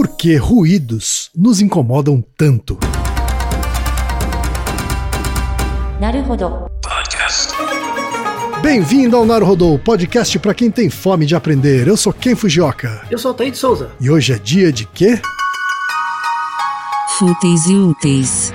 Por que ruídos nos incomodam tanto? Bem-vindo ao Naruhodô, podcast para quem tem fome de aprender. Eu sou Ken Fujioka. Eu sou o Taí de Souza. E hoje é dia de quê? Fúteis e úteis.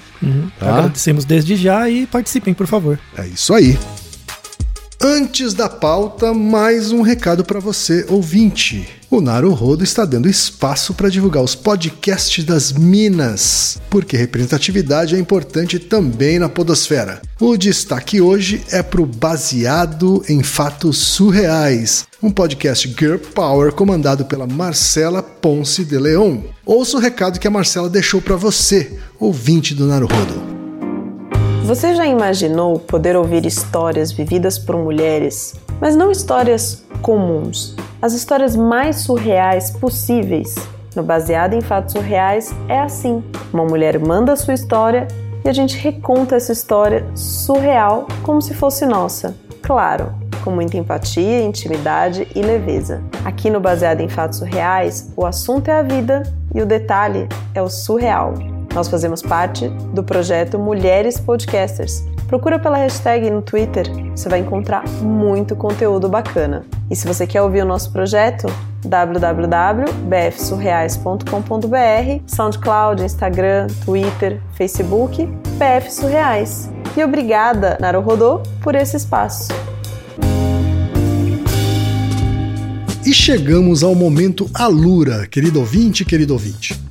Uhum. Tá. Agradecemos desde já e participem, por favor. É isso aí. Antes da pauta, mais um recado para você, ouvinte. O Naruhodo está dando espaço para divulgar os podcasts das Minas, porque representatividade é importante também na podosfera. O destaque hoje é para o Baseado em Fatos Surreais, um podcast Girl Power comandado pela Marcela Ponce de Leon. Ouça o recado que a Marcela deixou para você, ouvinte do Naruhodo. Você já imaginou poder ouvir histórias vividas por mulheres, mas não histórias comuns, as histórias mais surreais possíveis? No Baseado em Fatos Surreais é assim: uma mulher manda sua história e a gente reconta essa história surreal como se fosse nossa. Claro, com muita empatia, intimidade e leveza. Aqui no Baseado em Fatos Surreais, o assunto é a vida e o detalhe é o surreal. Nós fazemos parte do projeto Mulheres Podcasters. Procura pela hashtag no Twitter, você vai encontrar muito conteúdo bacana. E se você quer ouvir o nosso projeto, www.bfsurreais.com.br, SoundCloud, Instagram, Twitter, Facebook, BF Surreais. E obrigada, Naruhodô, por esse espaço. E chegamos ao momento Alura, querido ouvinte, querido ouvinte.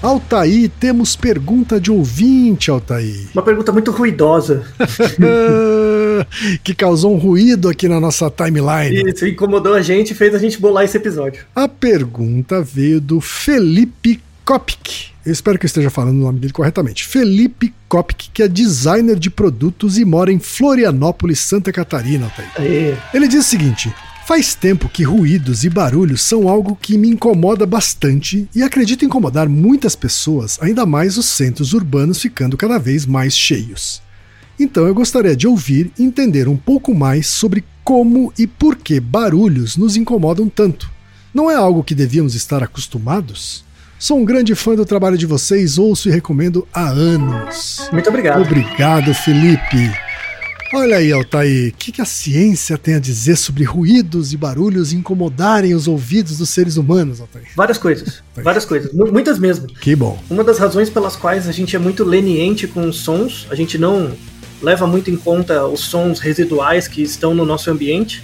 Altaí, temos pergunta de ouvinte, Altaí. Uma pergunta muito ruidosa. que causou um ruído aqui na nossa timeline. Isso, incomodou a gente e fez a gente bolar esse episódio. A pergunta veio do Felipe Kopik. Eu espero que eu esteja falando o nome dele corretamente. Felipe Kopik, que é designer de produtos e mora em Florianópolis, Santa Catarina. Altaí. Aê. Ele diz o seguinte: Faz tempo que ruídos e barulhos são algo que me incomoda bastante e acredito incomodar muitas pessoas, ainda mais os centros urbanos ficando cada vez mais cheios. Então eu gostaria de ouvir e entender um pouco mais sobre como e por que barulhos nos incomodam tanto. Não é algo que devíamos estar acostumados? Sou um grande fã do trabalho de vocês, ouço e recomendo há anos. Muito obrigado. Obrigado, Felipe. Olha aí, Altair, o que, que a ciência tem a dizer sobre ruídos e barulhos incomodarem os ouvidos dos seres humanos, Altair? Várias coisas. Várias coisas. Muitas mesmo. Que bom. Uma das razões pelas quais a gente é muito leniente com os sons, a gente não leva muito em conta os sons residuais que estão no nosso ambiente.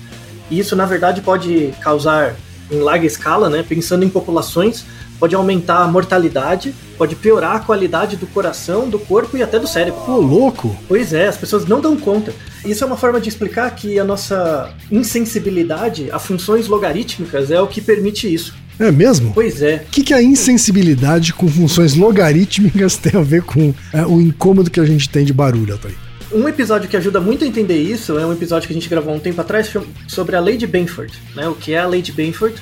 E isso, na verdade, pode causar, em larga escala, né, pensando em populações, pode aumentar a mortalidade, pode piorar a qualidade do coração, do corpo e até do cérebro. Ô, louco! Pois é, as pessoas não dão conta. Isso é uma forma de explicar que a nossa insensibilidade a funções logarítmicas é o que permite isso. É mesmo? Pois é. O que, que a insensibilidade com funções logarítmicas tem a ver com é, o incômodo que a gente tem de barulho, Altair? Um episódio que ajuda muito a entender isso é um episódio que a gente gravou um tempo atrás sobre a lei de Benford, né? O que é a lei de Benford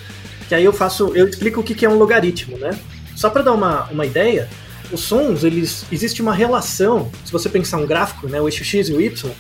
que aí eu faço, eu explico o que é um logaritmo, né? Só para dar uma, uma ideia, os sons, eles existe uma relação, se você pensar um gráfico, né, o eixo x e o y,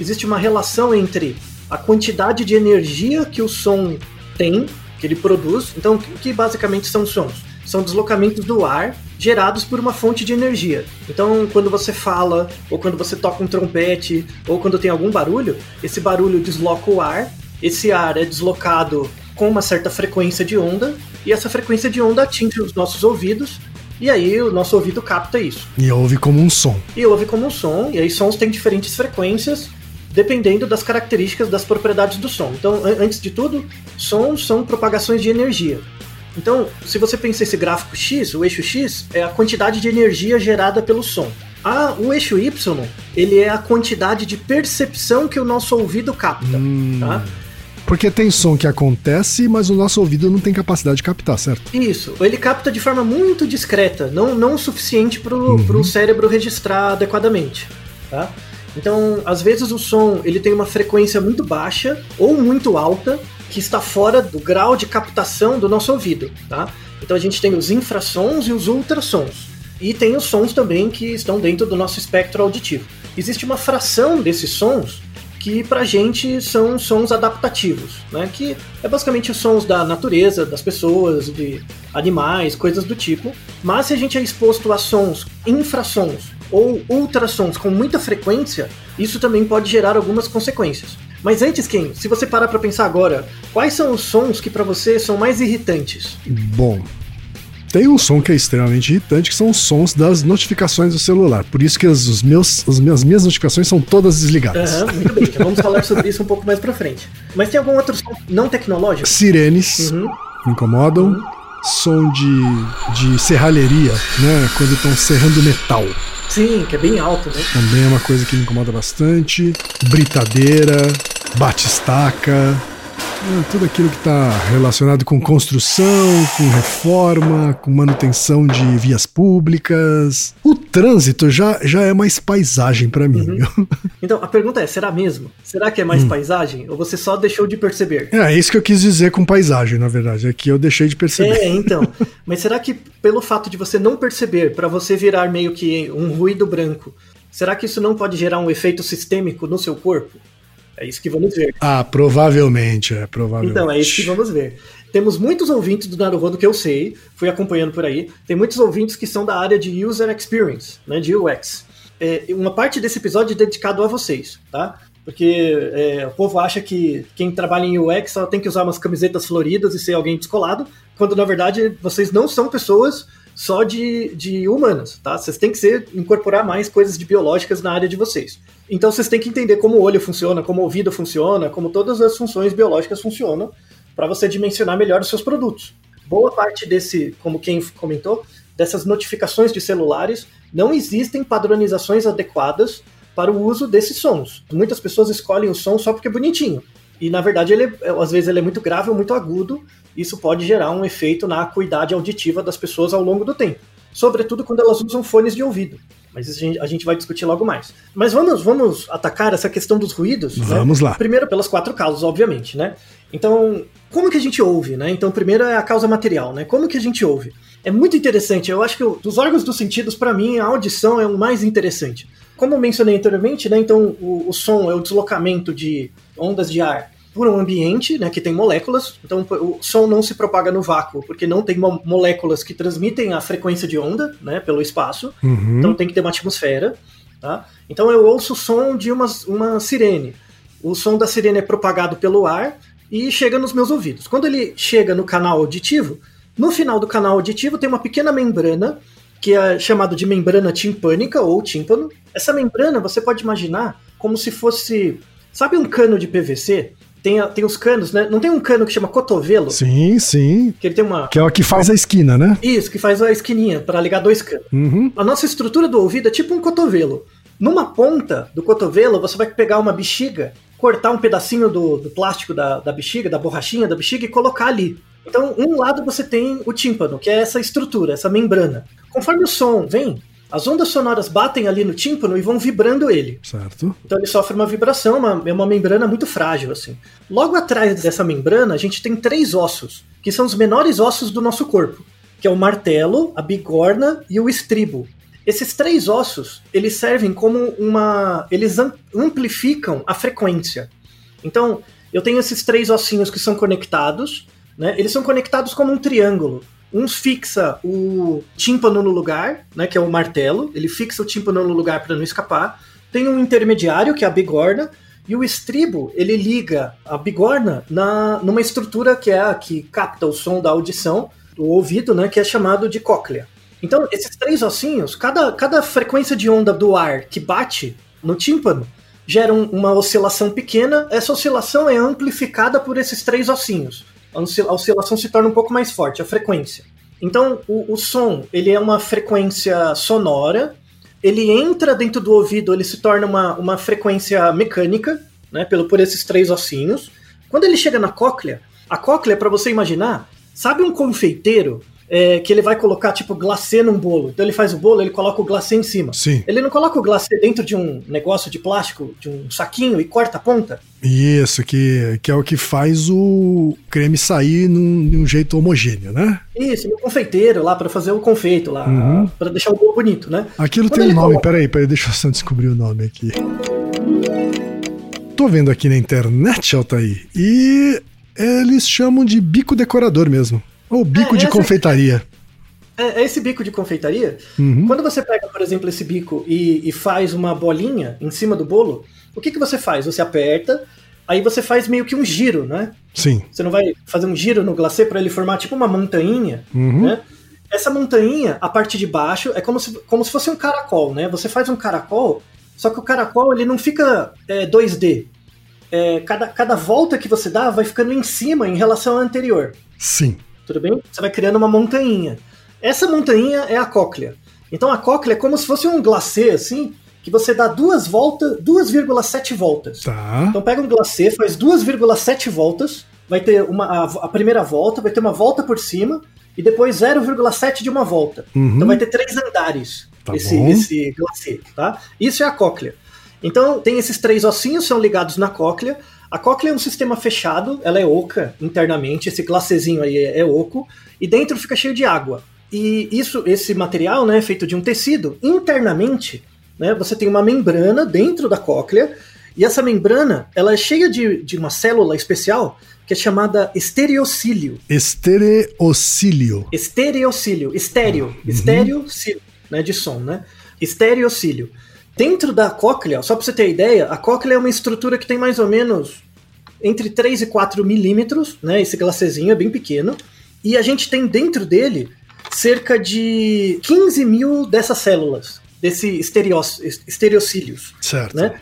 existe uma relação entre a quantidade de energia que o som tem, que ele produz. Então, o que basicamente são sons? São deslocamentos do ar gerados por uma fonte de energia. Então, quando você fala, ou quando você toca um trompete, ou quando tem algum barulho, esse barulho desloca o ar, esse ar é deslocado com uma certa frequência de onda, e essa frequência de onda atinge os nossos ouvidos, e aí o nosso ouvido capta isso. E ouve como um som. E ouve como um som, e aí sons têm diferentes frequências, dependendo das características, das propriedades do som. Então, antes de tudo, sons são propagações de energia. Então, se você pensa esse gráfico X, o eixo X é a quantidade de energia gerada pelo som. Ah, o eixo Y, ele é a quantidade de percepção que o nosso ouvido capta, hum. tá? Porque tem som que acontece, mas o nosso ouvido não tem capacidade de captar, certo? Isso. Ele capta de forma muito discreta, não, não o suficiente para o uhum. cérebro registrar adequadamente. Tá? Então, às vezes o som ele tem uma frequência muito baixa ou muito alta que está fora do grau de captação do nosso ouvido, tá? Então a gente tem os infrassons e os ultrassons. E tem os sons também que estão dentro do nosso espectro auditivo. Existe uma fração desses sons que pra gente são sons adaptativos, né? Que é basicamente os sons da natureza, das pessoas, de animais, coisas do tipo. Mas se a gente é exposto a sons infrassons ou ultrassons com muita frequência, isso também pode gerar algumas consequências. Mas antes, Ken, se você parar para pensar agora, quais são os sons que para você são mais irritantes? Bom, tem um som que é extremamente irritante, que são os sons das notificações do celular. Por isso que as, os meus, as minhas notificações são todas desligadas. Uhum, muito bem, vamos falar sobre isso um pouco mais pra frente. Mas tem algum outro som não tecnológico? Sirenes uhum. incomodam. Uhum. Som de, de serralheria, né? Quando estão serrando metal. Sim, que é bem alto, né? Também é uma coisa que me incomoda bastante. Britadeira, batistaca. É, tudo aquilo que está relacionado com construção, com reforma, com manutenção de vias públicas. O trânsito já, já é mais paisagem para mim. Uhum. Então, a pergunta é: será mesmo? Será que é mais hum. paisagem? Ou você só deixou de perceber? É, é isso que eu quis dizer com paisagem, na verdade. É que eu deixei de perceber. É, então. Mas será que pelo fato de você não perceber, para você virar meio que um ruído branco, será que isso não pode gerar um efeito sistêmico no seu corpo? É isso que vamos ver. Ah, provavelmente, é, provavelmente. Então, é isso que vamos ver. Temos muitos ouvintes do Naruhodo que eu sei, fui acompanhando por aí. Tem muitos ouvintes que são da área de User Experience, né, de UX. É, uma parte desse episódio é dedicado a vocês, tá? Porque é, o povo acha que quem trabalha em UX só tem que usar umas camisetas floridas e ser alguém descolado, quando na verdade vocês não são pessoas só de, de humanas, tá? Vocês têm que ser, incorporar mais coisas de biológicas na área de vocês. Então vocês têm que entender como o olho funciona, como o ouvido funciona, como todas as funções biológicas funcionam, para você dimensionar melhor os seus produtos. Boa parte desse, como quem comentou, dessas notificações de celulares, não existem padronizações adequadas para o uso desses sons. Muitas pessoas escolhem o som só porque é bonitinho. E na verdade, ele, às vezes, ele é muito grave ou muito agudo. Isso pode gerar um efeito na acuidade auditiva das pessoas ao longo do tempo. Sobretudo quando elas usam fones de ouvido. Mas a gente, a gente vai discutir logo mais. Mas vamos, vamos atacar essa questão dos ruídos. Né? Vamos né? lá. Primeiro, pelas quatro causas, obviamente, né? Então, como que a gente ouve, né? Então, primeiro é a causa material, né? Como que a gente ouve? É muito interessante. Eu acho que dos órgãos dos sentidos, para mim, a audição é o mais interessante. Como eu mencionei anteriormente, né? Então, o, o som é o deslocamento de ondas de ar por um ambiente, né, que tem moléculas. Então o som não se propaga no vácuo, porque não tem mo moléculas que transmitem a frequência de onda, né, pelo espaço. Uhum. Então tem que ter uma atmosfera. Tá? Então eu ouço o som de uma, uma sirene. O som da sirene é propagado pelo ar e chega nos meus ouvidos. Quando ele chega no canal auditivo, no final do canal auditivo tem uma pequena membrana que é chamada de membrana timpânica ou tímpano. Essa membrana você pode imaginar como se fosse, sabe um cano de PVC tem, tem os canos, né? Não tem um cano que chama cotovelo? Sim, sim. Que ele tem uma. Que é o que faz a esquina, né? Isso, que faz a esquininha para ligar dois canos. Uhum. A nossa estrutura do ouvido é tipo um cotovelo. Numa ponta do cotovelo, você vai pegar uma bexiga, cortar um pedacinho do, do plástico da, da bexiga, da borrachinha da bexiga e colocar ali. Então, um lado você tem o tímpano, que é essa estrutura, essa membrana. Conforme o som vem, as ondas sonoras batem ali no tímpano e vão vibrando ele. Certo. Então ele sofre uma vibração, uma, é uma membrana muito frágil, assim. Logo atrás dessa membrana, a gente tem três ossos, que são os menores ossos do nosso corpo, que é o martelo, a bigorna e o estribo. Esses três ossos, eles servem como uma... eles amplificam a frequência. Então, eu tenho esses três ossinhos que são conectados, né? Eles são conectados como um triângulo. Um fixa o tímpano no lugar, né, que é o martelo, ele fixa o tímpano no lugar para não escapar. Tem um intermediário, que é a bigorna, e o estribo, ele liga a bigorna na, numa estrutura que é a que capta o som da audição do ouvido, né, que é chamado de cóclea. Então, esses três ossinhos, cada, cada frequência de onda do ar que bate no tímpano gera um, uma oscilação pequena. Essa oscilação é amplificada por esses três ossinhos a oscilação se torna um pouco mais forte, a frequência. Então, o, o som, ele é uma frequência sonora, ele entra dentro do ouvido, ele se torna uma, uma frequência mecânica, né, pelo, por esses três ossinhos. Quando ele chega na cóclea, a cóclea, para você imaginar, sabe um confeiteiro é, que ele vai colocar, tipo, glacê num bolo. Então ele faz o bolo, ele coloca o glacê em cima. Sim. Ele não coloca o glacê dentro de um negócio de plástico, de um saquinho e corta a ponta? Isso, que, que é o que faz o creme sair num, de um jeito homogêneo, né? Isso, no confeiteiro lá, para fazer o confeito lá, uhum. para deixar o bolo bonito, né? Aquilo Quando tem um nome, coloca... peraí, peraí, deixa eu só descobrir o nome aqui. Tô vendo aqui na internet, Altair, e eles chamam de bico decorador mesmo. Ou bico é, de confeitaria. É, é, esse bico de confeitaria. Uhum. Quando você pega, por exemplo, esse bico e, e, faz uma bolinha em cima do bolo, o que, que você faz? Você aperta, aí você faz meio que um giro, né? Sim. Você não vai fazer um giro no glacê para ele formar tipo uma montanha, uhum. né? Essa montanha, a parte de baixo, é como se, como se fosse um caracol, né? Você faz um caracol, só que o caracol ele não fica é, 2D. É, cada, cada volta que você dá vai ficando em cima em relação à anterior. Sim tudo bem? Você vai criando uma montanha. Essa montanha é a cóclea. Então a cóclea é como se fosse um glacê, assim, que você dá duas voltas, 2,7 voltas. Tá. Então pega um glacê, faz 2,7 voltas, vai ter uma, a, a, primeira volta, vai ter uma volta por cima, e depois 0,7 de uma volta. Uhum. Então vai ter três andares tá esse, esse glacê, tá? Isso é a cóclea. Então tem esses três ossinhos, são ligados na cóclea. A cóclea é um sistema fechado, ela é oca internamente, esse glacezinho aí é, é oco, e dentro fica cheio de água. E isso, esse material né, é feito de um tecido. Internamente, né, você tem uma membrana dentro da cóclea, e essa membrana ela é cheia de, de uma célula especial que é chamada estereocílio. Estereocílio. Estereocílio. Estéreo. Uhum. Estereocílio, né, de som, né? Estereocílio. Dentro da cóclea, só para você ter ideia, a cóclea é uma estrutura que tem mais ou menos entre 3 e 4 milímetros, né? Esse glacezinho é bem pequeno. E a gente tem dentro dele cerca de 15 mil dessas células, desse estereocílios. Certo. Né?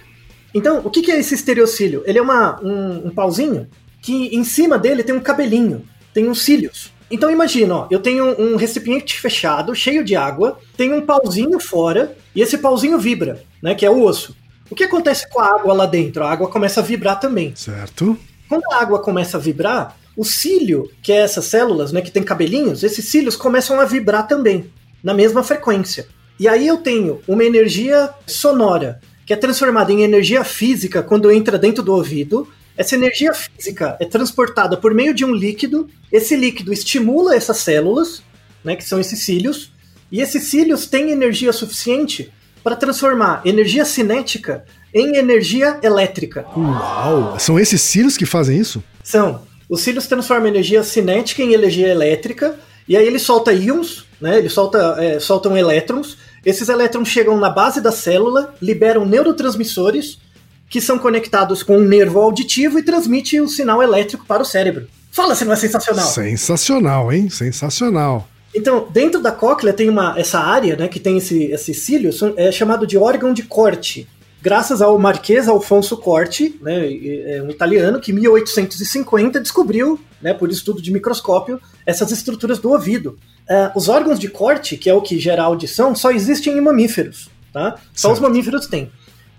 Então, o que é esse estereocílio? Ele é uma, um, um pauzinho que em cima dele tem um cabelinho, tem uns cílios. Então imagina, ó, eu tenho um recipiente fechado, cheio de água, tem um pauzinho fora e esse pauzinho vibra, né, que é o osso. O que acontece com a água lá dentro? A água começa a vibrar também. Certo. Quando a água começa a vibrar, o cílio, que é essas células, né, que tem cabelinhos, esses cílios começam a vibrar também, na mesma frequência. E aí eu tenho uma energia sonora, que é transformada em energia física quando entra dentro do ouvido, Essa energia física é transportada por meio de um líquido. Esse líquido estimula essas células, né, que são esses cílios, e esses cílios têm energia suficiente para transformar energia cinética em energia elétrica. Uau! São esses cílios que fazem isso? São. Os cílios transformam energia cinética em energia elétrica, e aí ele solta íons, né? Ele solta, é, soltam elétrons. Esses elétrons chegam na base da célula, liberam neurotransmissores que são conectados com um nervo auditivo e transmite o sinal elétrico para o cérebro. Fala se não é sensacional. Sensacional, hein? Sensacional. Então, dentro da cóclea tem uma, essa área, né, que tem esse, esse cílio, é chamado de órgão de corte. Graças ao Marquês Alfonso Corti, né, é um italiano que em 1850 descobriu, né, por estudo de microscópio, essas estruturas do ouvido. Uh, os órgãos de corte, que é o que gera audição, só existem em mamíferos, tá? Só certo. os mamíferos têm.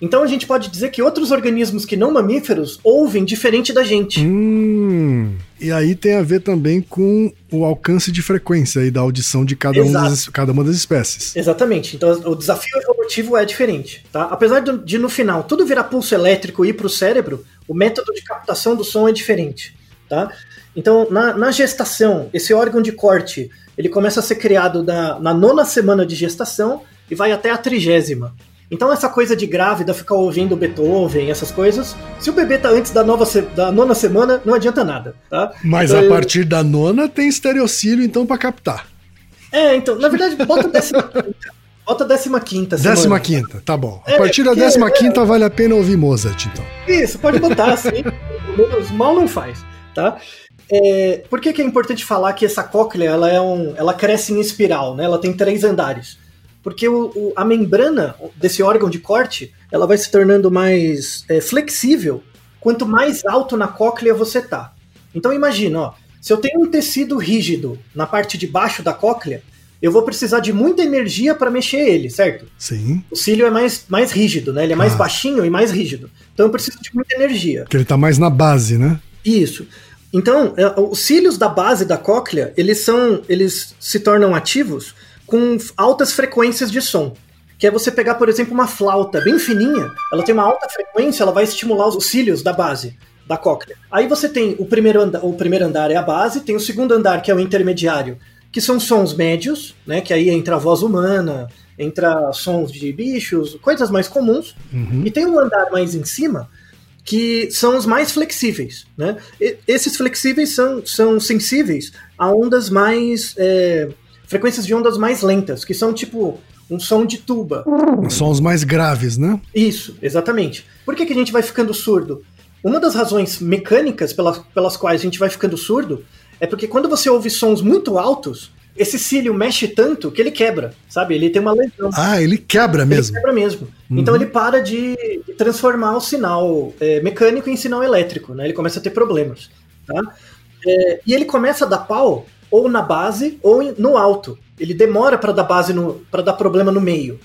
Então a gente pode dizer que outros organismos que não mamíferos ouvem diferente da gente. Hum, e aí tem a ver também com o alcance de frequência aí da audição de cada, um das, cada uma das espécies. Exatamente. Então o desafio evolutivo é diferente. Tá? Apesar de, de no final tudo virar pulso elétrico e ir para o cérebro, o método de captação do som é diferente. Tá? Então, na, na, gestação, esse órgão de corte ele começa a ser criado na, na nona semana de gestação e vai até a trigésima. Então essa coisa de grávida ficar ouvindo Beethoven, essas coisas, se o bebê tá antes da, nova da nona semana, não adianta nada, tá? Mas então, a partir da nona tem estereocílio então para captar. É, então, na verdade, bota décima quinta. Bota décima quinta semana. Décima quinta, tá bom. A é, partir da décima é, quinta vale a pena ouvir Mozart, então. Isso, pode botar assim. mal não faz, tá? É, por que, que, é importante falar que essa cóclea ela, é um, ela cresce em espiral, né? Ela tem três andares porque o, o, a membrana desse órgão de corte ela vai se tornando mais é, flexível quanto mais alto na cóclea você tá. Então imagina, ó, se eu tenho um tecido rígido na parte de baixo da cóclea, eu vou precisar de muita energia para mexer ele, certo? Sim. O cílio é mais, mais rígido, né? Ele é mais baixinho e mais rígido. Então eu preciso de muita energia. Porque ele tá mais na base, né? Isso. Então, é, os cílios da base da cóclea, eles são, eles se tornam ativos com altas frequências de som. Que é você pegar, por exemplo, uma flauta bem fininha, ela tem uma alta frequência, ela vai estimular os cílios da base da cóclea. Aí você tem o primeiro, andar, o primeiro andar é a base, tem o segundo andar que é o intermediário, que são sons médios, né? Que aí entra a voz humana, entra sons de bichos, coisas mais comuns. Uhum. E tem um andar mais em cima que são os mais flexíveis, né? E, esses flexíveis são, são sensíveis a ondas mais é, frequências de ondas mais lentas, que são tipo um som de tuba. Sons mais graves, né? Isso, exatamente. Por que, que a gente vai ficando surdo? Uma das razões mecânicas pelas, pelas quais a gente vai ficando surdo é porque quando você ouve sons muito altos, esse cílio mexe tanto que ele quebra, sabe? Ele tem uma lesão. Ah, ele quebra mesmo. Ele quebra mesmo. Uhum. Então ele para de transformar o sinal é, mecânico em sinal elétrico, né? Ele começa a ter problemas, tá? É, e ele começa a dar pau ou na base ou no alto. Ele demora para dar base para dar problema no meio.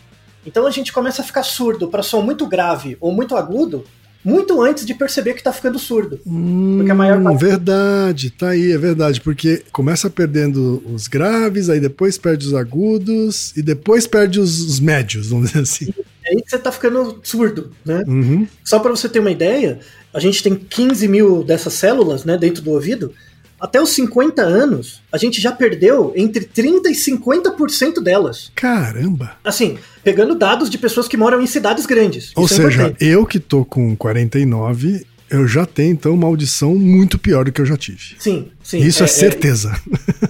Então a gente começa a ficar surdo para som muito grave ou muito agudo muito antes de perceber que está ficando surdo. Hum, porque a maior parte... Verdade, tá aí, é verdade. Porque começa perdendo os graves, aí depois perde os agudos e depois perde os, os médios, vamos dizer assim. É aí que você está ficando surdo, né? Uhum. Só para você ter uma ideia, a gente tem 15 mil dessas células né, dentro do ouvido até os 50 anos, a gente já perdeu entre 30% e 50% delas. Caramba! Assim, pegando dados de pessoas que moram em cidades grandes. Ou é seja, é eu que tô com 49, eu já tenho, então, uma audição muito pior do que eu já tive. Sim, sim. Isso é, é certeza.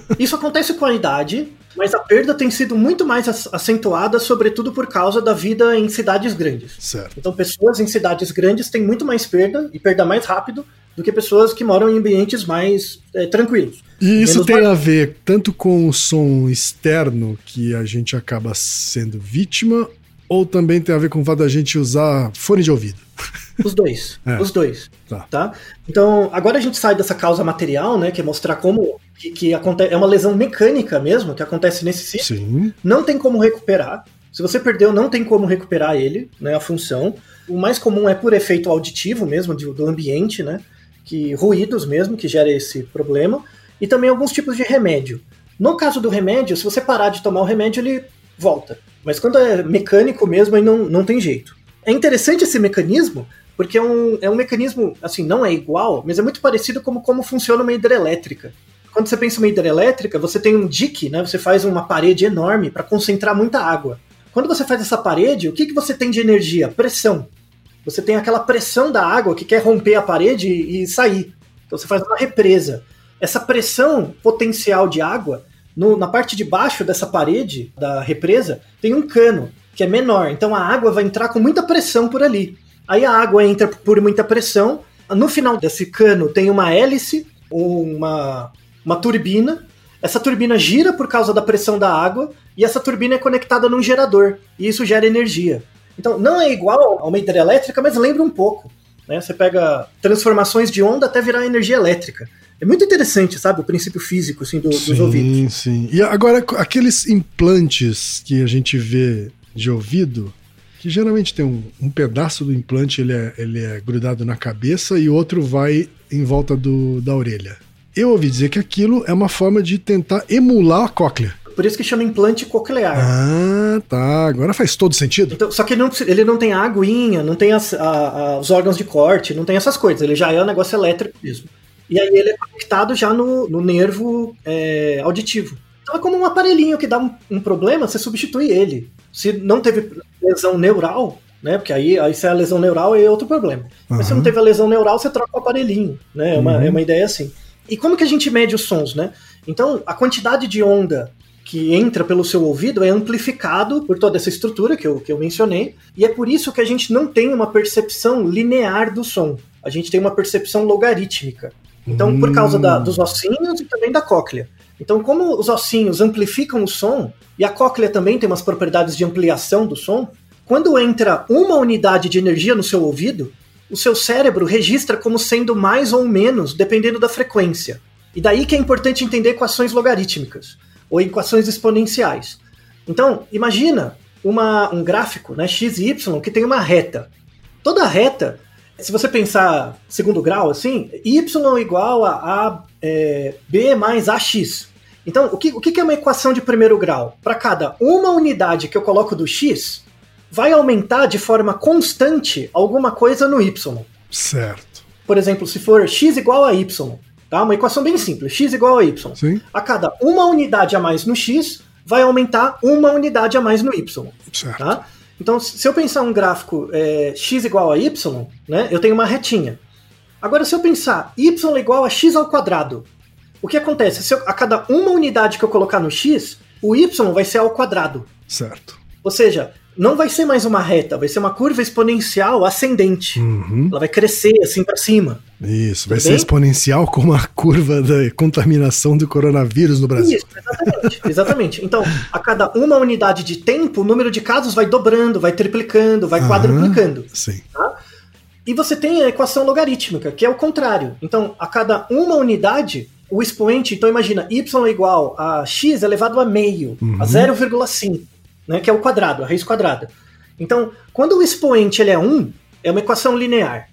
É, isso acontece com a idade, mas a perda tem sido muito mais acentuada, sobretudo por causa da vida em cidades grandes. Certo. Então, pessoas em cidades grandes têm muito mais perda e perda mais rápido do que pessoas que moram em ambientes mais é, tranquilos. E isso tem a ver tanto com o som externo que a gente acaba sendo vítima, ou também tem a ver com o fato da gente usar fone de ouvido? Os dois. É. Os dois. Tá. tá. Então, agora a gente sai dessa causa material, né? Que é mostrar como que, que acontece. É uma lesão mecânica mesmo que acontece nesse sítio. Sim. Não tem como recuperar. Se você perdeu, não tem como recuperar ele, né? A função. O mais comum é por efeito auditivo mesmo, do ambiente, né? Que ruídos mesmo que gera esse problema e também alguns tipos de remédio. No caso do remédio, se você parar de tomar o remédio, ele volta. Mas quando é mecânico mesmo, aí não, não tem jeito. É interessante esse mecanismo porque é um, é um mecanismo, assim, não é igual, mas é muito parecido como como funciona uma hidrelétrica. Quando você pensa uma hidrelétrica, você tem um dique, né? Você faz uma parede enorme para concentrar muita água. Quando você faz essa parede, o que, que você tem de energia? Pressão. Você tem aquela pressão da água que quer romper a parede e, e sair. Então você faz uma represa. Essa pressão potencial de água, no, na parte de baixo dessa parede da represa, tem um cano que é menor. Então a água vai entrar com muita pressão por ali. Aí a água entra por muita pressão. No final desse cano tem uma hélice, uma, uma turbina. Essa turbina gira por causa da pressão da água e essa turbina é conectada num gerador e isso gera energia. Então não é igual a uma hidrelétrica, mas lembra um pouco. Né? Você pega transformações de onda até virar energia elétrica. É muito interessante, sabe, o princípio físico assim, do, sim, dos ouvidos. Sim, sim. E agora, aqueles implantes que a gente vê de ouvido, que geralmente tem um, um pedaço do implante, ele é, ele é grudado na cabeça e outro vai em volta do, da orelha. Eu ouvi dizer que aquilo é uma forma de tentar emular a cóclea. Por isso que chama implante coclear. Ah, tá. Agora faz todo sentido. Então, só que ele não, ele não tem a aguinha, não tem as, a, a, os órgãos de corte, não tem essas coisas. Ele já é um negócio elétrico mesmo. E aí ele é conectado já no, no nervo é, auditivo. Então é como um aparelhinho que dá um, um, problema, você substitui ele. Se não teve lesão neural, né? Porque aí, aí se é a lesão neural é outro problema. Uhum. Mas se não teve a lesão neural, você troca o aparelhinho, né? É uma, uhum. é uma ideia assim. E como que a gente mede os sons, né? Então, a quantidade de onda que entra pelo seu ouvido é amplificado por toda essa estrutura que eu, que eu mencionei, e é por isso que a gente não tem uma percepção linear do som. A gente tem uma percepção logarítmica. Então, hum. por causa da, dos ossinhos e também da cóclea. Então, como os ossinhos amplificam o som, e a cóclea também tem umas propriedades de ampliação do som, quando entra uma unidade de energia no seu ouvido, o seu cérebro registra como sendo mais ou menos, dependendo da frequência. E daí que é importante entender equações logarítmicas, ou equações exponenciais. Então, imagina uma, um gráfico, né, x e y, que tem uma reta. Toda reta se você pensar segundo grau, assim, y é igual a, a é, b mais ax. Então, o que, o que é uma equação de primeiro grau? Para cada uma unidade que eu coloco do x, vai aumentar de forma constante alguma coisa no y. Certo. Por exemplo, se for x igual a y, tá? Uma equação bem simples, x igual a y. Sim. A cada uma unidade a mais no x, vai aumentar uma unidade a mais no y. Certo. Tá? Então, se eu pensar um gráfico é, x igual a y, né, eu tenho uma retinha. Agora, se eu pensar y igual a x ao quadrado, o que acontece? Se eu, a cada uma unidade que eu colocar no x, o y vai ser ao quadrado. Certo. Ou seja, não vai ser mais uma reta, vai ser uma curva exponencial ascendente. Uhum. Ela vai crescer assim para cima. Isso, vai ser exponencial como a curva da contaminação do coronavírus no Brasil. Isso, exatamente. exatamente. Então, a cada uma unidade de tempo, o número de casos vai dobrando, vai triplicando, vai uhum. quadruplicando. Sim. Tá? E você tem a equação logarítmica, que é o contrário. Então, a cada uma unidade, o expoente, então imagina, y é igual a x elevado a meio, uhum. a 0,5 né, que é o quadrado, a raiz quadrada. Então, quando o expoente ele é 1, é uma equação linear.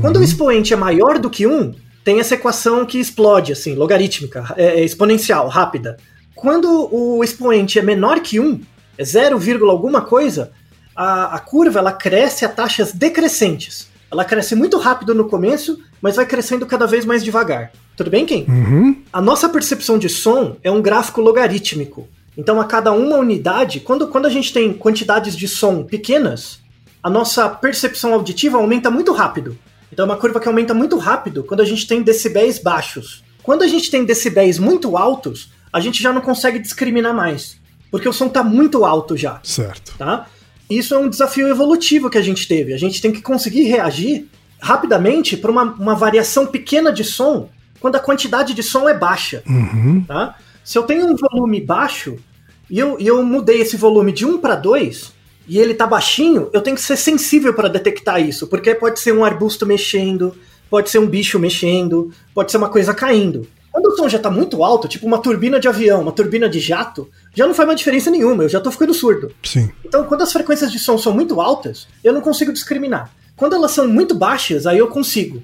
Quando uhum. o expoente é maior do que 1, tem essa equação que explode, assim, logarítmica, é, é exponencial, rápida. Quando o expoente é menor que 1, é 0, alguma coisa, a, a curva ela cresce a taxas decrescentes. Ela cresce muito rápido no começo, mas vai crescendo cada vez mais devagar. Tudo bem, Ken? Uhum. A nossa percepção de som é um gráfico logarítmico. Então, a cada uma unidade, quando, quando a gente tem quantidades de som pequenas, a nossa percepção auditiva aumenta muito rápido. Então, é uma curva que aumenta muito rápido quando a gente tem decibéis baixos. Quando a gente tem decibéis muito altos, a gente já não consegue discriminar mais, porque o som está muito alto já. Certo. Tá? Isso é um desafio evolutivo que a gente teve. A gente tem que conseguir reagir rapidamente para uma, uma variação pequena de som quando a quantidade de som é baixa. Uhum. Tá? Se eu tenho um volume baixo e eu, e eu mudei esse volume de 1 para 2 e ele tá baixinho, eu tenho que ser sensível para detectar isso, porque pode ser um arbusto mexendo, pode ser um bicho mexendo, pode ser uma coisa caindo. Quando o som já tá muito alto, tipo uma turbina de avião, uma turbina de jato, já não faz uma diferença nenhuma, eu já tô ficando surdo. Sim. Então, quando as frequências de som são muito altas, eu não consigo discriminar. Quando elas são muito baixas, aí eu consigo.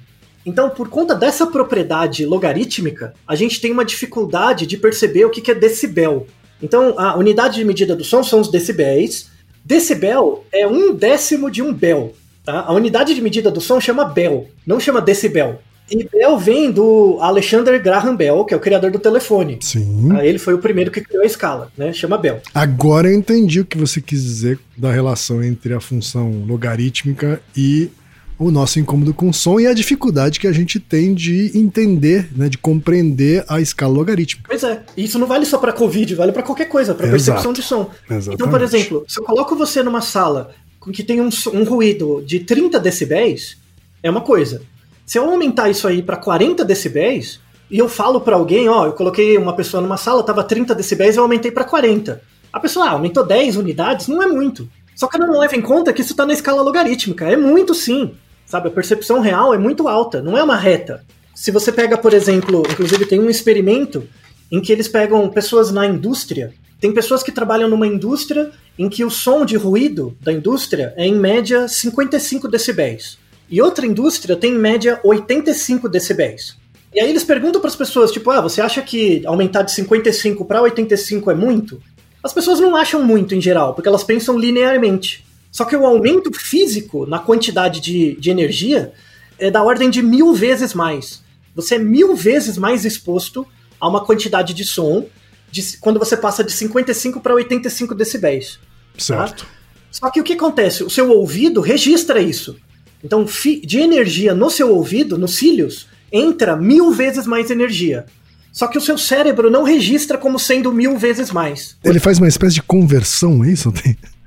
Então, por conta dessa propriedade logarítmica, a gente tem uma dificuldade de perceber o que é decibel. Então, a unidade de medida do som são os decibéis. Decibel é um décimo de um bel. Tá? A unidade de medida do som chama Bell, não chama decibel. E Bell vem do Alexander Graham Bell, que é o criador do telefone. Sim. Tá? Ele foi o primeiro que criou a escala, né? Chama Bell. Agora eu entendi o que você quis dizer da relação entre a função logarítmica e o nosso incômodo com som e a dificuldade que a gente tem de entender, né, de compreender a escala logarítmica. Pois é, isso não vale só para Covid, vale para qualquer coisa, para percepção de som. Exatamente. Então, por exemplo, se eu coloco você numa sala com que tem um, um ruído de 30 decibéis, é uma coisa. Se eu aumentar isso aí para 40 decibéis, e eu falo para alguém, ó, eu coloquei uma pessoa numa sala, tava 30 decibéis, eu aumentei para 40. A pessoa, ah, aumentou 10 unidades, não é muito. Só que ela não leva em conta que isso tá na escala logarítmica. É muito sim. Sabe, a percepção real é muito alta, não é uma reta. Se você pega, por exemplo, inclusive tem um experimento em que eles pegam pessoas na indústria. Tem pessoas que trabalham numa indústria em que o som de ruído da indústria é em média 55 decibéis. E outra indústria tem em média 85 decibéis. E aí eles perguntam para as pessoas, tipo, ah, você acha que aumentar de 55 para 85 é muito? As pessoas não acham muito em geral, porque elas pensam linearmente. Só que o aumento físico na quantidade de, de energia é da ordem de mil vezes mais. Você é mil vezes mais exposto a uma quantidade de som de, quando você passa de 55 para 85 decibéis. Certo. Tá? Só que o que acontece? O seu ouvido registra isso. Então, de energia no seu ouvido, nos cílios, entra mil vezes mais energia. Só que o seu cérebro não registra como sendo mil vezes mais. Ele faz uma espécie de conversão, é isso?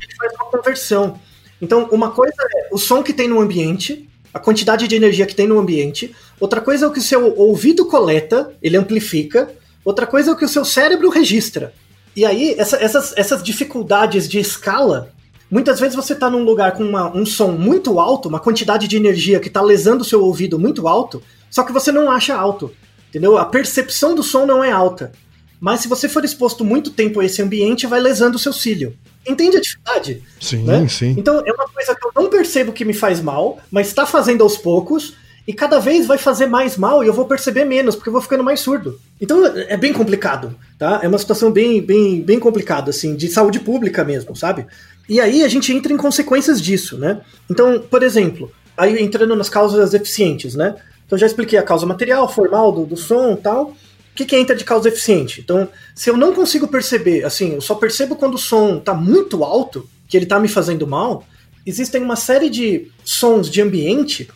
Tem? faz uma conversão. Então, uma coisa é o som que tem no ambiente, a quantidade de energia que tem no ambiente. Outra coisa é o que o seu ouvido coleta, ele amplifica. Outra coisa é o que o seu cérebro registra. E aí, essa, essas, essas dificuldades de escala, muitas vezes você está num lugar com uma, um som muito alto, uma quantidade de energia que está lesando o seu ouvido muito alto, só que você não acha alto. Entendeu? A percepção do som não é alta. Mas se você for exposto muito tempo a esse ambiente, vai lesando o seu cílio. Entende a dificuldade? Sim, né? sim. Então é uma coisa que eu não percebo que me faz mal, mas está fazendo aos poucos. E cada vez vai fazer mais mal e eu vou perceber menos, porque eu vou ficando mais surdo. Então é bem complicado, tá? É uma situação bem, bem, bem complicada, assim, de saúde pública mesmo, sabe? E aí a gente entra em consequências disso, né? Então, por exemplo, aí entrando nas causas eficientes, né? Então já expliquei a causa material, formal do, do som e tal. O que, que entra de causa eficiente? Então, se eu não consigo perceber, assim, eu só percebo quando o som está muito alto, que ele está me fazendo mal, existem uma série de sons de ambiente,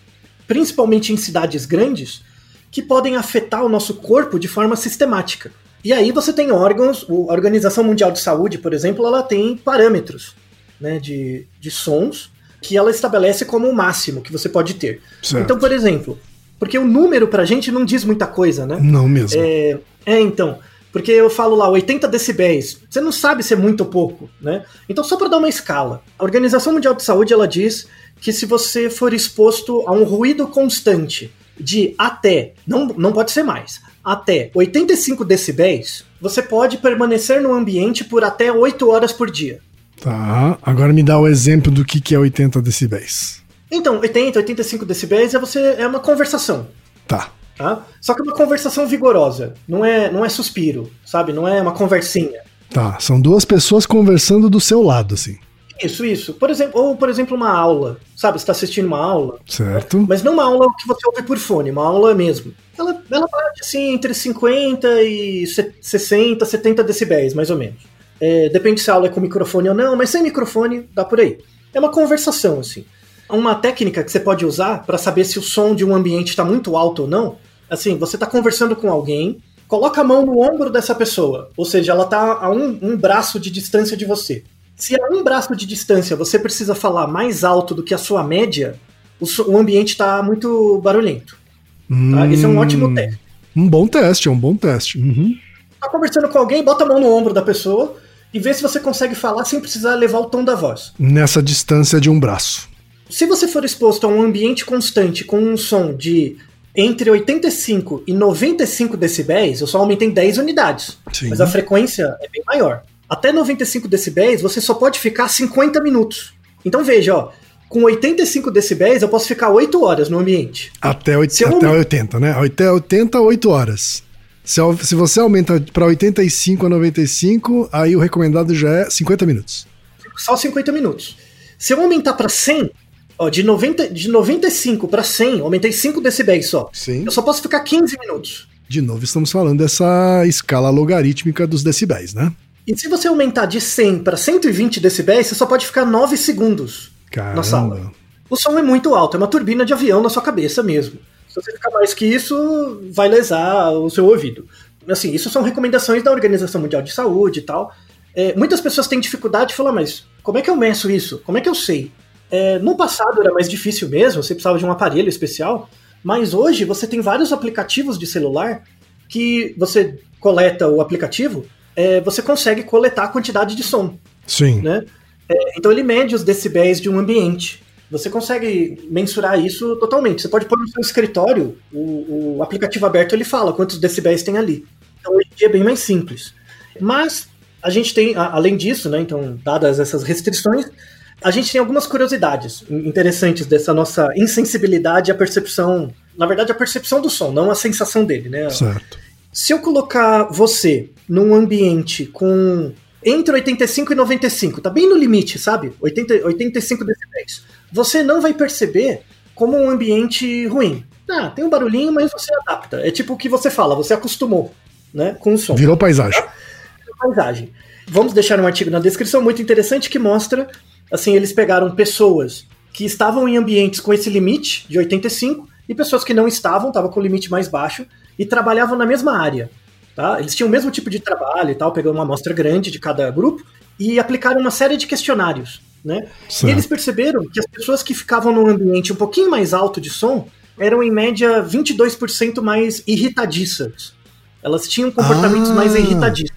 principalmente em cidades grandes, que podem afetar o nosso corpo de forma sistemática. E aí você tem órgãos, a Organização Mundial de Saúde, por exemplo, ela tem parâmetros né, de, de sons que ela estabelece como o máximo que você pode ter. Certo. Então, por exemplo, porque o número pra gente não diz muita coisa, né? Não mesmo. É, é, então. Porque eu falo lá 80 decibéis, você não sabe se é muito ou pouco, né? Então, só para dar uma escala, a Organização Mundial de Saúde ela diz que se você for exposto a um ruído constante de até, não, não pode ser mais, até 85 decibéis, você pode permanecer no ambiente por até 8 horas por dia. Tá, agora me dá o exemplo do que, que é 80 decibéis. Então, 80, 85 decibéis é você é uma conversação. Tá. Tá? Só que é uma conversação vigorosa, não é, não é suspiro, sabe? Não é uma conversinha. Tá, são duas pessoas conversando do seu lado, assim. Isso, isso. Por exemplo, ou, por exemplo, uma aula. Sabe, você está assistindo uma aula. Certo. Mas não uma aula que você ouve por fone, uma aula mesmo. Ela, ela bate assim entre 50 e 60, 70 decibéis, mais ou menos. É, depende se a aula é com microfone ou não, mas sem microfone, dá por aí. É uma conversação, assim. Uma técnica que você pode usar para saber se o som de um ambiente está muito alto ou não, assim, você está conversando com alguém, coloca a mão no ombro dessa pessoa, ou seja, ela está a um, um braço de distância de você. Se a um braço de distância você precisa falar mais alto do que a sua média, o, o ambiente está muito barulhento. Tá? Esse é um ótimo teste. Um bom teste, é um bom teste. Uhum. Tá conversando com alguém, bota a mão no ombro da pessoa e vê se você consegue falar sem precisar levar o tom da voz. Nessa distância de um braço. Se você for exposto a um ambiente constante com um som de entre 85 e 95 decibéis, eu só aumentei 10 unidades. Sim. Mas a frequência é bem maior. Até 95 decibéis, você só pode ficar 50 minutos. Então veja, ó, com 85 decibéis eu posso ficar 8 horas no ambiente. Até, oit Se eu até aumen- 80, né? Até 80, 8 horas. Se, se você aumenta para 85 a 95, aí o recomendado já é 50 minutos. Só 50 minutos. Se eu aumentar para 100, Ó, de, 90, de 95 para 100, aumentei 5 decibéis só. Sim. Eu só posso ficar 15 minutos. De novo, estamos falando dessa escala logarítmica dos decibéis, né? E se você aumentar de 100 para 120 decibéis, você só pode ficar 9 segundos Caramba. na sala. O som é muito alto, é uma turbina de avião na sua cabeça mesmo. Se você ficar mais que isso, vai lesar o seu ouvido. Assim, isso são recomendações da Organização Mundial de Saúde e tal. É, muitas pessoas têm dificuldade de falar, mas como é que eu meço isso? Como é que eu sei? É, no passado era mais difícil mesmo, você precisava de um aparelho especial, mas hoje você tem vários aplicativos de celular que você coleta o aplicativo, é, você consegue coletar a quantidade de som. Sim. Né? É, então ele mede os decibéis de um ambiente. Você consegue mensurar isso totalmente. Você pode pôr no seu escritório, o, o aplicativo aberto ele fala quantos decibéis tem ali. Então hoje em dia é bem mais simples. Mas a gente tem, além disso, né, então, dadas essas restrições, a gente tem algumas curiosidades interessantes dessa nossa insensibilidade à percepção, na verdade, a percepção do som, não a sensação dele, né? Certo. Se eu colocar você num ambiente com entre 85 e 95, tá bem no limite, sabe? 80, 85 decibéis. Você não vai perceber como um ambiente ruim. Ah, tem um barulhinho, mas você adapta. É tipo o que você fala, você acostumou, né, com o som Virou paisagem. paisagem. Vamos deixar um artigo na descrição muito interessante que mostra, assim, eles pegaram pessoas que estavam em ambientes com esse limite de 85 e pessoas que não estavam, estavam com o limite mais baixo e trabalhavam na mesma área. Tá? Eles tinham o mesmo tipo de trabalho e tal, pegando uma amostra grande de cada grupo e aplicaram uma série de questionários. Né? E eles perceberam que as pessoas que ficavam num ambiente um pouquinho mais alto de som eram, em média, 22% mais irritadiças. Elas tinham comportamentos Ah. mais irritadiços.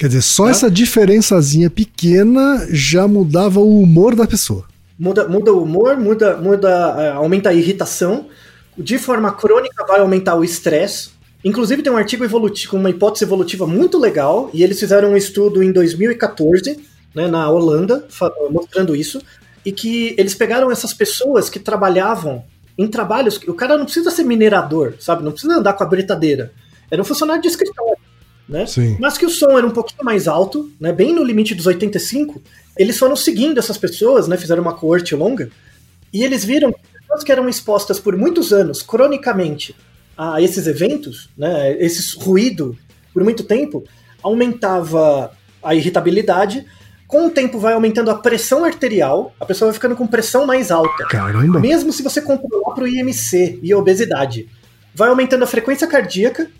Quer dizer, só Tá. essa diferençazinha pequena já mudava o humor da pessoa. Muda, muda o humor, muda, muda, eh, aumenta a irritação. De forma crônica vai aumentar o estresse. Inclusive tem um artigo evolutivo, com uma hipótese evolutiva muito legal, e eles fizeram um estudo em 2014, né, na Holanda, mostrando isso, e que eles pegaram essas pessoas que trabalhavam em trabalhos, que o cara não precisa ser minerador, sabe? Não precisa andar com a britadeira. Era um funcionário de escritório, né? Sim. Mas que o som era um pouquinho mais alto, né, bem no limite dos 85, eles foram seguindo essas pessoas, né, fizeram uma coorte longa, e eles viram que pessoas que eram expostas por muitos anos, cronicamente, a esses eventos, né, esse ruído por muito tempo, aumentava a irritabilidade, com o tempo vai aumentando a pressão arterial, a pessoa vai ficando com pressão mais alta. Caramba. Mesmo se você controlar para o IMC e a obesidade, vai aumentando a frequência cardíaca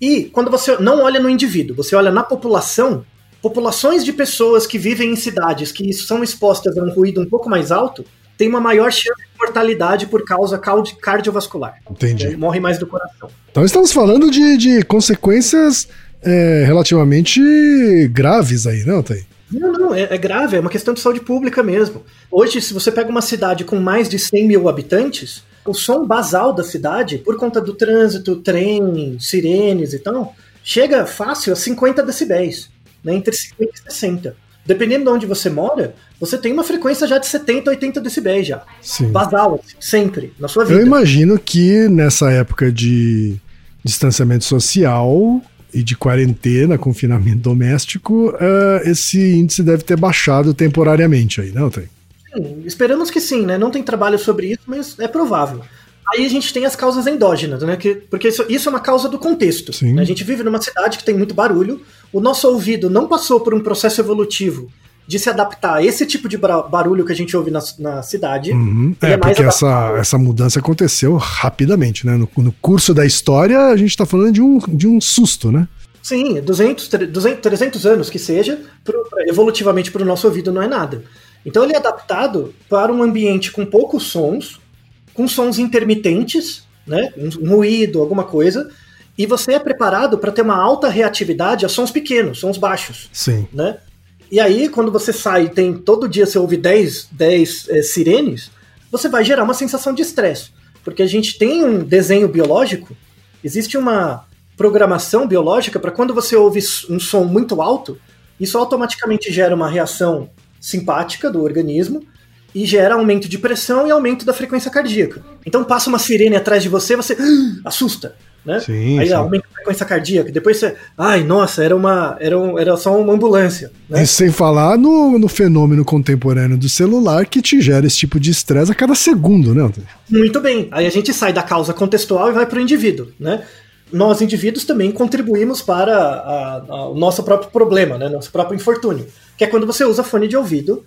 e quando você não olha no indivíduo, você olha na população, populações de pessoas que vivem em cidades que são expostas a um ruído um pouco mais alto, tem uma maior chance de mortalidade por causa cardi- cardiovascular. Entendi. Morre mais do coração. Então estamos falando de, de consequências é, relativamente graves aí, não, Thay? Não, não, é, é grave, é uma questão de saúde pública mesmo. Hoje, se você pega uma cidade com mais de 100 mil habitantes, o som basal da cidade, por conta do trânsito, trem, sirenes e tal, chega fácil a 50 decibéis, né, entre 50 e 60. Dependendo de onde você mora, você tem uma frequência já de 70, 80 decibéis já. Sim. Basal, assim, sempre, na sua vida. Eu imagino que nessa época de distanciamento social e de quarentena, confinamento doméstico, eh, esse índice deve ter baixado temporariamente aí, não, Thay? Sim, esperamos que sim, né? Não tem trabalho sobre isso, mas é provável. Aí a gente tem as causas endógenas, né? Que, porque isso, isso é uma causa do contexto. Né? A gente vive numa cidade que tem muito barulho, o nosso ouvido não passou por um processo evolutivo de se adaptar a esse tipo de barulho que a gente ouve na, na cidade. Uhum. É, é porque essa, essa mudança aconteceu rapidamente, né? No, no curso da história, a gente tá falando de um, de um susto, né? Sim, 200, tre- 200, 300 anos que seja, pro, evolutivamente para o nosso ouvido não é nada. Então ele é adaptado para um ambiente com poucos sons, com sons intermitentes, né, um, ruído, alguma coisa, e você é preparado para ter uma alta reatividade a sons pequenos, sons baixos, Sim. né? E aí, quando você sai e tem todo dia você ouve 10, 10 eh, sirenes, você vai gerar uma sensação de estresse. Porque a gente tem um desenho biológico, existe uma programação biológica para quando você ouve um som muito alto, isso automaticamente gera uma reação simpática do organismo e gera aumento de pressão e aumento da frequência cardíaca. Então passa uma sirene atrás de você, você assusta, né? Sim, aí sim. aumenta a frequência cardíaca, depois você, ai, nossa, era uma era, um, era só uma ambulância, né? E sem falar no, no fenômeno contemporâneo do celular que te gera esse tipo de estresse a cada segundo, né? Muito bem. Aí a gente sai da causa contextual e vai para o indivíduo, né? Nós indivíduos também contribuímos para a, a, o nosso próprio problema, né? Nosso próprio infortúnio, que é quando você usa fone de ouvido,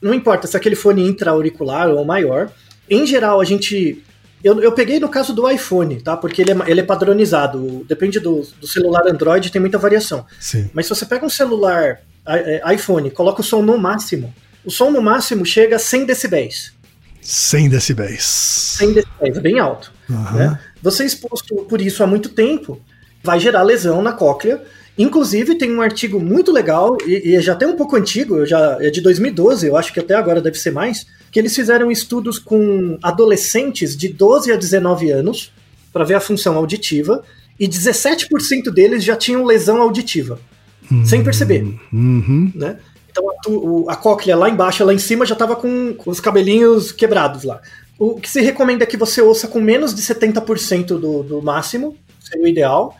não importa se é aquele fone intra-auricular ou maior. Em geral, a gente eu, eu peguei no caso do iPhone, tá? Porque ele é, ele é padronizado. Depende do, do celular Android, tem muita variação. Sim. Mas se você pega um celular é, iPhone, coloca o som no máximo, o som no máximo chega a 100 decibéis. 100 decibéis. 100 decibéis, é bem alto. Uhum. Né? Você exposto por isso há muito tempo, vai gerar lesão na cóclea. Inclusive, tem um artigo muito legal, e, e é já até um pouco antigo, já é de 2012, eu acho que até agora deve ser mais, que eles fizeram estudos com adolescentes de 12 a 19 anos para ver a função auditiva e 17% deles já tinham lesão auditiva, uhum. sem perceber. Uhum. Né? Então a, a, cóclea lá embaixo, lá em cima já estava com, com, os cabelinhos quebrados lá. O que se recomenda é que você ouça com menos de 70% do, do máximo, seria o ideal.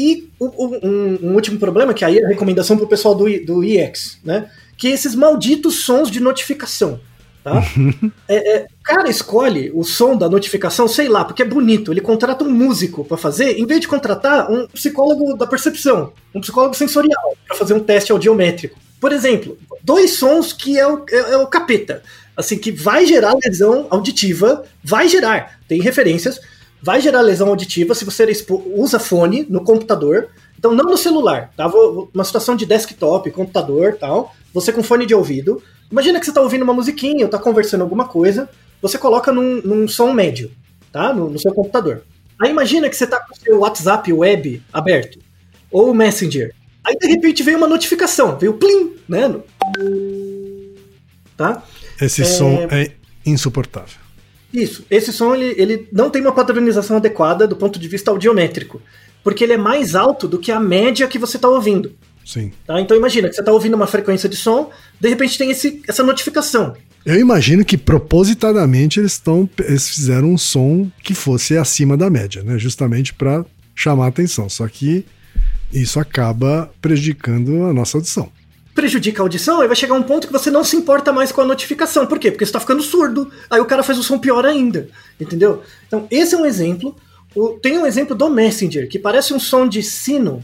E um, um, último problema, que aí é a recomendação para o pessoal do, do IX, né? Que esses malditos sons de notificação. Tá? é, é, o cara escolhe o som da notificação, sei lá, porque é bonito. Ele contrata um músico para fazer, em vez de contratar um psicólogo da percepção, um psicólogo sensorial, para fazer um teste audiométrico. Por exemplo, dois sons que é o, é, é o capeta, assim, que vai gerar lesão auditiva, vai gerar, tem referências, vai gerar lesão auditiva se você usa fone no computador. Então, não no celular, tá? Uma situação de desktop, computador tal, você com fone de ouvido Imagina que você está ouvindo uma musiquinha, ou está conversando alguma coisa, você coloca num, num som médio, tá? No, no, seu computador. Aí imagina que você está com o seu WhatsApp web aberto, ou o Messenger. Aí de repente veio uma notificação, veio plim, né? Tá? Esse é... som é insuportável. Isso, esse som ele, ele não tem uma padronização adequada do ponto de vista audiométrico, porque ele é mais alto do que a média que você está ouvindo. Sim. Tá? Então imagina que você está ouvindo uma frequência de som, de repente tem esse, essa notificação. Eu imagino que propositadamente eles, tão, eles fizeram um som que fosse acima da média, né? Justamente para chamar a atenção. Só que isso acaba prejudicando a nossa audição. Prejudica a audição, aí vai chegar um ponto que você não se importa mais com a notificação. Por quê? Porque você está ficando surdo. Aí o cara faz o som pior ainda. Entendeu? Então, esse é um exemplo. Tem um exemplo do Messenger, que parece um som de sino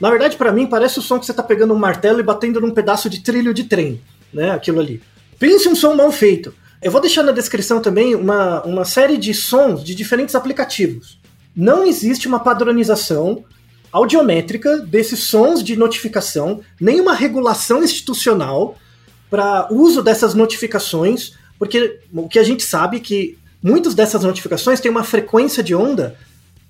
na verdade, para mim, parece o som que você tá pegando um martelo e batendo num pedaço de trilho de trem, né? Aquilo ali. Pense um som mal feito. Eu vou deixar na descrição também uma, uma série de sons de diferentes aplicativos. Não existe uma padronização audiométrica desses sons de notificação, nem uma regulação institucional para uso dessas notificações, porque o que a gente sabe é que muitas dessas notificações têm uma frequência de onda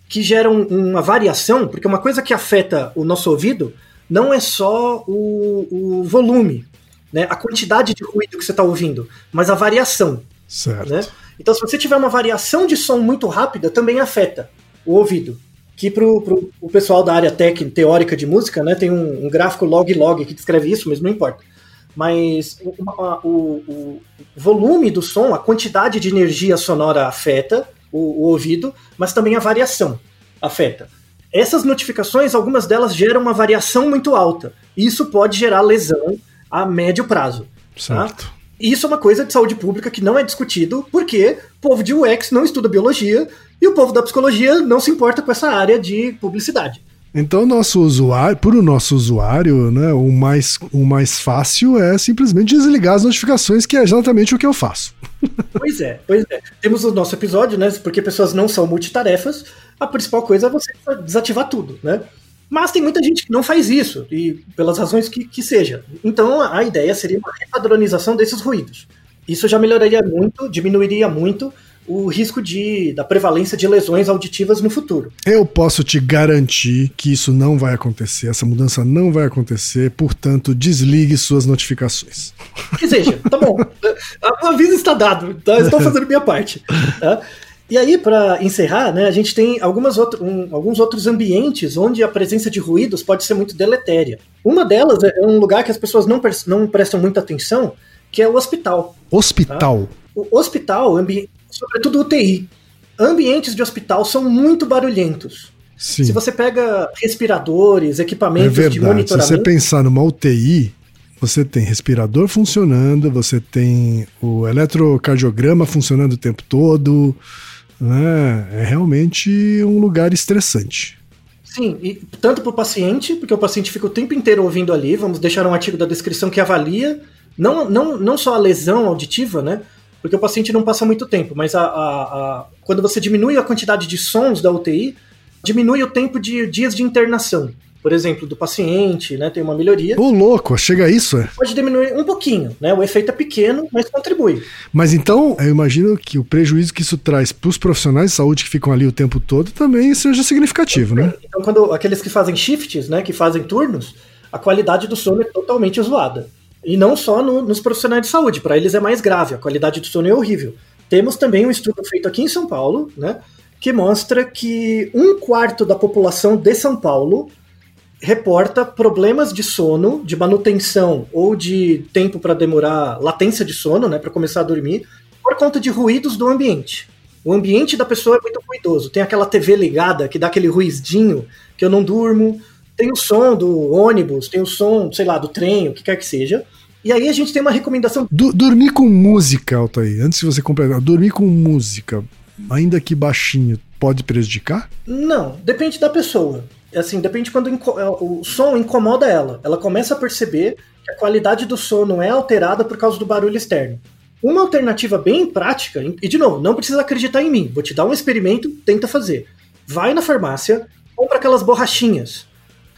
que geram uma variação, porque uma coisa que afeta o nosso ouvido não é só o, o volume, né, a quantidade de ruído que você está ouvindo, mas a variação. Certo. Né? Então, se você tiver uma variação de som muito rápida, também afeta o ouvido. Que para o pessoal da área técnica, teórica de música, né, tem um, um gráfico log-log que descreve isso, mas não importa. Mas o, o, o volume do som, a quantidade de energia sonora afeta, o, o ouvido, mas também a variação afeta. Essas notificações, algumas delas geram uma variação muito alta. E isso pode gerar lesão a médio prazo. Tá? Certo. Tá? Isso é uma coisa de saúde pública que não é discutido, porque o povo de UX não estuda biologia e o povo da psicologia não se importa com essa área de publicidade. Então, nosso usuário, para o nosso usuário, né, o, mais, o mais fácil é simplesmente desligar as notificações, que é exatamente o que eu faço. Pois é, pois é. Temos o nosso episódio, né? Porque pessoas não são multitarefas, a principal coisa é você desativar tudo, né? Mas tem muita gente que não faz isso, e pelas razões que, que seja. Então a ideia seria uma repadronização desses ruídos. Isso já melhoraria muito, diminuiria muito o risco de, da prevalência de lesões auditivas no futuro. Eu posso te garantir que isso não vai acontecer, essa mudança não vai acontecer, portanto, desligue suas notificações. Que seja, tá bom. O aviso está dado, tá? estou fazendo minha parte. Tá? E aí, para encerrar, né, a gente tem algumas outro, um, alguns outros ambientes onde a presença de ruídos pode ser muito deletéria. Uma delas é um lugar que as pessoas não, não prestam muita atenção, que é o hospital. Hospital? Tá? O hospital, ambiente sobretudo UTI. ambientes de hospital são muito barulhentos. Sim. Se você pega respiradores, equipamentos é verdade. de monitoramento... Se você pensar numa UTI, você tem respirador funcionando, você tem o eletrocardiograma funcionando o tempo todo, né? É realmente um lugar estressante. Sim, e tanto para o paciente, porque o paciente fica o tempo inteiro ouvindo ali, vamos deixar um artigo da descrição que avalia não, não, não só a lesão auditiva, né? Porque o paciente não passa muito tempo, mas a, a, a, quando você diminui a quantidade de sons da UTI, diminui o tempo de dias de internação por exemplo, do paciente, né? Tem uma melhoria. Ô, louco, chega a isso? É? Pode diminuir um pouquinho, né? O efeito é pequeno, mas contribui. Mas então, eu imagino que o prejuízo que isso traz para os profissionais de saúde que ficam ali o tempo todo também seja significativo, né? Então, quando aqueles que fazem shifts, né? Que fazem turnos, a qualidade do sono é totalmente zoada. E não só no, nos profissionais de saúde, para eles é mais grave, a qualidade do sono é horrível. Temos também um estudo feito aqui em São Paulo, né? Que mostra que um quarto da população de São Paulo reporta problemas de sono, de manutenção ou de tempo para demorar, latência de sono, né, para começar a dormir, por conta de ruídos do ambiente. O ambiente da pessoa é muito ruidoso. Tem aquela TV ligada que dá aquele ruizinho que eu não durmo. Tem o som do ônibus, tem o som, sei lá, do trem, o que quer que seja. E aí a gente tem uma recomendação. Du dormir com música, Altair, antes de você completar, dormir com música, ainda que baixinho, pode prejudicar? Não, depende da pessoa assim, depende quando é, o som incomoda ela. Ela começa a perceber que a qualidade do sono é alterada por causa do barulho externo. Uma alternativa bem prática, e de novo, não precisa acreditar em mim, vou te dar um experimento, tenta fazer. Vai na farmácia, compra aquelas borrachinhas.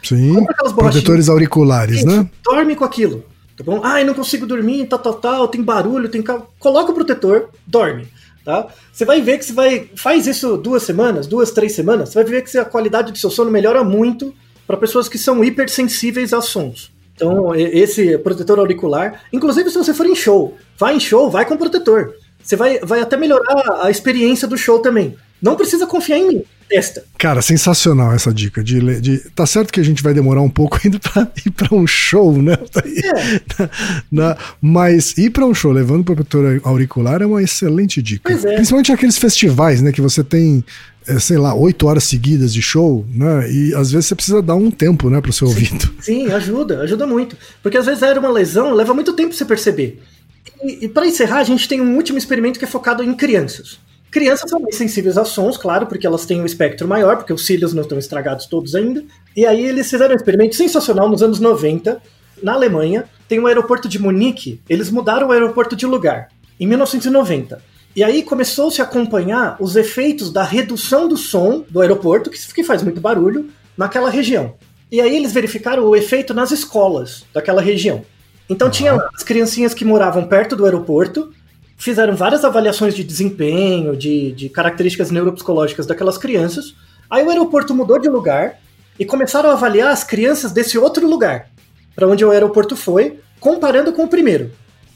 Sim, compra aquelas borrachinhas. protetores auriculares, Isso, né? Dorme com aquilo, tá bom? Ai, não consigo dormir, tal, tal, tal, tem barulho, tem... Coloca o protetor, dorme. Tá? Você vai ver que você vai. Faz isso duas semanas, duas, três semanas, você vai ver que a qualidade do seu sono melhora muito para pessoas que são hipersensíveis a sons. Então, esse protetor auricular, inclusive se você for em show, vai em show, vai com protetor. Você vai, vai até melhorar a experiência do show também. Não precisa confiar em mim testa. Cara, sensacional essa dica. De, de, tá certo que a gente vai demorar um pouco ainda pra ir pra um show, né? É. Na, mas ir pra um show levando protetor auricular é uma excelente dica. É. Principalmente aqueles festivais, né? Que você tem é, sei lá, oito horas seguidas de show, né? E às vezes você precisa dar um tempo, né, pro seu ouvido. Sim, ajuda, ajuda muito. Porque às vezes era uma lesão, leva muito tempo pra você perceber. E, e para encerrar, a gente tem um último experimento que é focado em crianças. Crianças são mais sensíveis a sons, claro, porque elas têm um espectro maior, porque os cílios não estão estragados todos ainda. E aí eles fizeram um experimento sensacional nos anos 90, na Alemanha. Tem o um aeroporto de Munique, eles mudaram o aeroporto de lugar, em 1990. E aí começou-se a acompanhar os efeitos da redução do som do aeroporto, que faz muito barulho, naquela região. E aí eles verificaram o efeito nas escolas daquela região. Então tinha as criancinhas que moravam perto do aeroporto, fizeram várias avaliações de desempenho, de, de características neuropsicológicas daquelas crianças. Aí o aeroporto mudou de lugar e começaram a avaliar as crianças desse outro lugar, para onde o aeroporto foi, comparando com o primeiro.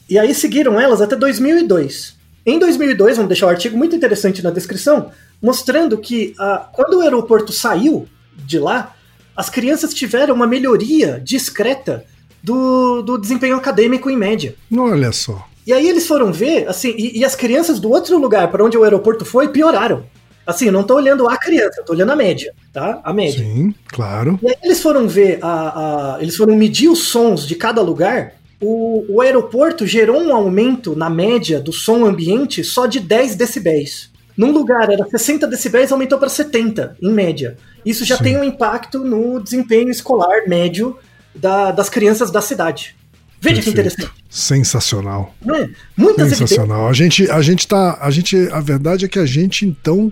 E aí seguiram elas até 2002. Em 2002, vamos deixar um artigo muito interessante na descrição, mostrando que ah, quando o aeroporto saiu de lá, as crianças tiveram uma melhoria discreta do, do desempenho acadêmico em média. Olha só. E aí eles foram ver, assim, e, e as crianças do outro lugar para onde o aeroporto foi pioraram. Assim, eu não tô olhando a criança, tô olhando a média, tá? A média. Sim, claro. E aí eles foram ver, a, a eles foram medir os sons de cada lugar. O, o aeroporto gerou um aumento na média do som ambiente só de 10 decibéis. Num lugar era 60 decibéis, aumentou para 70, em média. Isso já Sim. tem um impacto no desempenho escolar médio da, das crianças da cidade. Veja Perfeito. que interessante. Sensacional. É? Muitas Sensacional. A gente, a gente tá. A gente. A verdade é que a gente, então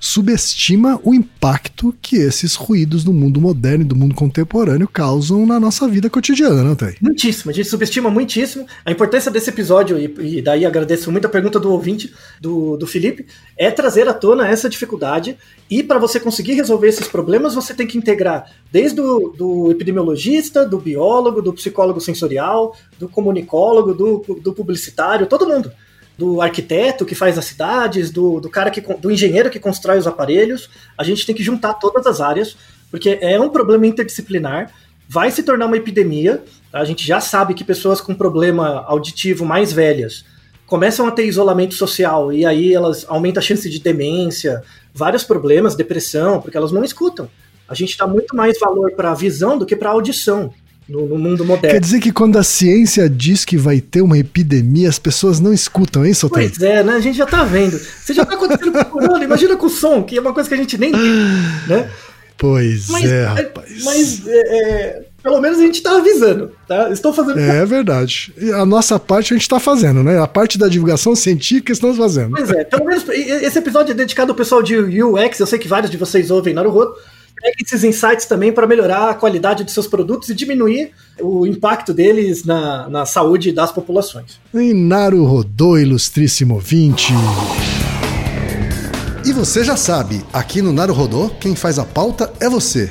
subestima o impacto que esses ruídos do mundo moderno e do mundo contemporâneo causam na nossa vida cotidiana, não tem? Muitíssimo, a gente subestima muitíssimo a importância desse episódio, e, e daí agradeço muito a pergunta do ouvinte, do, do Felipe, é trazer à tona essa dificuldade, e para você conseguir resolver esses problemas, você tem que integrar desde o do epidemiologista, do biólogo, do psicólogo sensorial, do comunicólogo, do, do publicitário, todo mundo do arquiteto que faz as cidades, do, do cara que do engenheiro que constrói os aparelhos. A gente tem que juntar todas as áreas, porque é um problema interdisciplinar, vai se tornar uma epidemia. A gente já sabe que pessoas com problema auditivo mais velhas começam a ter isolamento social e aí elas aumentam a chance de demência, vários problemas, depressão, porque elas não escutam. A gente dá muito mais valor para a visão do que para a audição no, no, mundo moderno. Quer dizer que quando a ciência diz que vai ter uma epidemia, as pessoas não escutam, hein, Soteldo? Pois é, né? A gente já tá vendo. Você já tá acontecendo com o corona, imagina com o som, que é uma coisa que a gente nem né? Pois mas, é, rapaz. Mas é, é, pelo menos a gente tá avisando, tá? Estou fazendo. É, é verdade. A nossa parte a gente tá fazendo, né? A parte da divulgação científica estamos fazendo. Pois é, pelo menos esse episódio é dedicado ao pessoal de UX, eu sei que vários de vocês ouvem Naruto pegue esses insights também para melhorar a qualidade de seus produtos e diminuir o impacto deles na, na saúde das populações. Em Naru Rodô, ilustríssimo ouvinte. E você já sabe, aqui no Naru Rodô, quem faz a pauta é você.